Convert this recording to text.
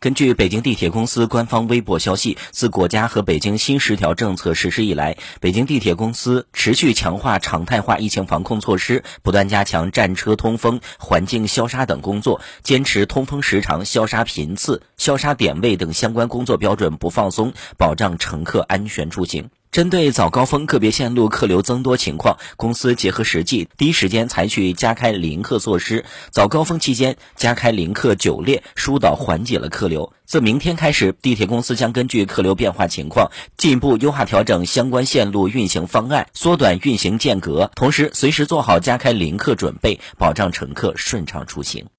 根据北京地铁公司官方微博消息，自国家和北京新十条政策实施以来，北京地铁公司持续强化常态化疫情防控措施，不断加强站车通风、环境消杀等工作，坚持通风时长、消杀频次、消杀点位等相关工作标准不放松，保障乘客安全出行。针对早高峰个别线路客流增多情况，公司结合实际，第一时间采取加开临客措施。早高峰期间加开临客九列，疏导缓解了客流。自明天开始，地铁公司将根据客流变化情况，进一步优化调整相关线路运行方案，缩短运行间隔，同时随时做好加开临客准备，保障乘客顺畅出行。